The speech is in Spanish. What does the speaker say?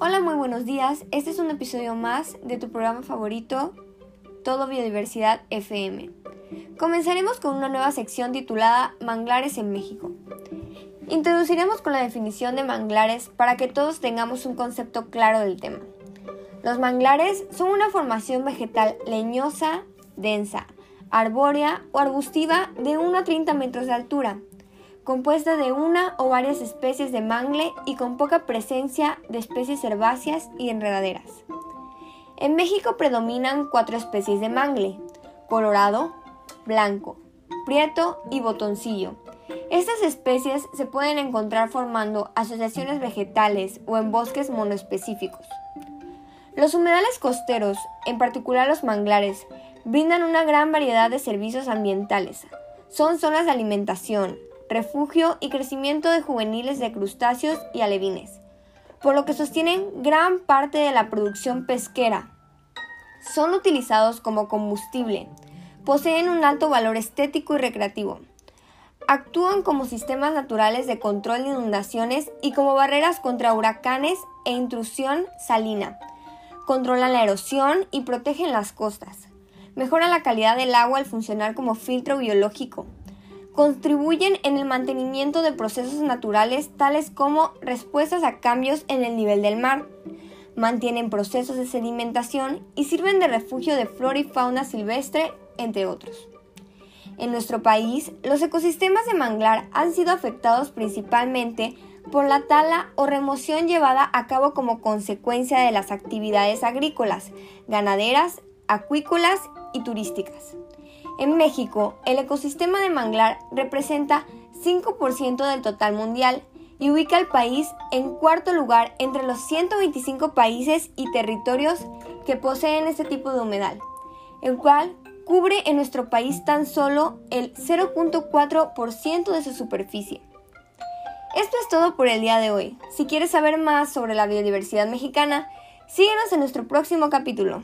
Hola, muy buenos días. Este es un episodio más de tu programa favorito, Todo Biodiversidad FM. Comenzaremos con una nueva sección titulada Manglares en México. Introduciremos con la definición de manglares para que todos tengamos un concepto claro del tema. Los manglares son una formación vegetal leñosa, densa, arbórea o arbustiva de 1 a 30 metros de altura compuesta de una o varias especies de mangle y con poca presencia de especies herbáceas y enredaderas. En México predominan cuatro especies de mangle, colorado, blanco, prieto y botoncillo. Estas especies se pueden encontrar formando asociaciones vegetales o en bosques monoespecíficos. Los humedales costeros, en particular los manglares, brindan una gran variedad de servicios ambientales. Son zonas de alimentación, refugio y crecimiento de juveniles de crustáceos y alevines, por lo que sostienen gran parte de la producción pesquera. Son utilizados como combustible, poseen un alto valor estético y recreativo. Actúan como sistemas naturales de control de inundaciones y como barreras contra huracanes e intrusión salina. Controlan la erosión y protegen las costas. Mejoran la calidad del agua al funcionar como filtro biológico contribuyen en el mantenimiento de procesos naturales tales como respuestas a cambios en el nivel del mar, mantienen procesos de sedimentación y sirven de refugio de flora y fauna silvestre, entre otros. En nuestro país, los ecosistemas de manglar han sido afectados principalmente por la tala o remoción llevada a cabo como consecuencia de las actividades agrícolas, ganaderas, acuícolas y turísticas. En México, el ecosistema de manglar representa 5% del total mundial y ubica al país en cuarto lugar entre los 125 países y territorios que poseen este tipo de humedal, el cual cubre en nuestro país tan solo el 0.4% de su superficie. Esto es todo por el día de hoy. Si quieres saber más sobre la biodiversidad mexicana, síguenos en nuestro próximo capítulo.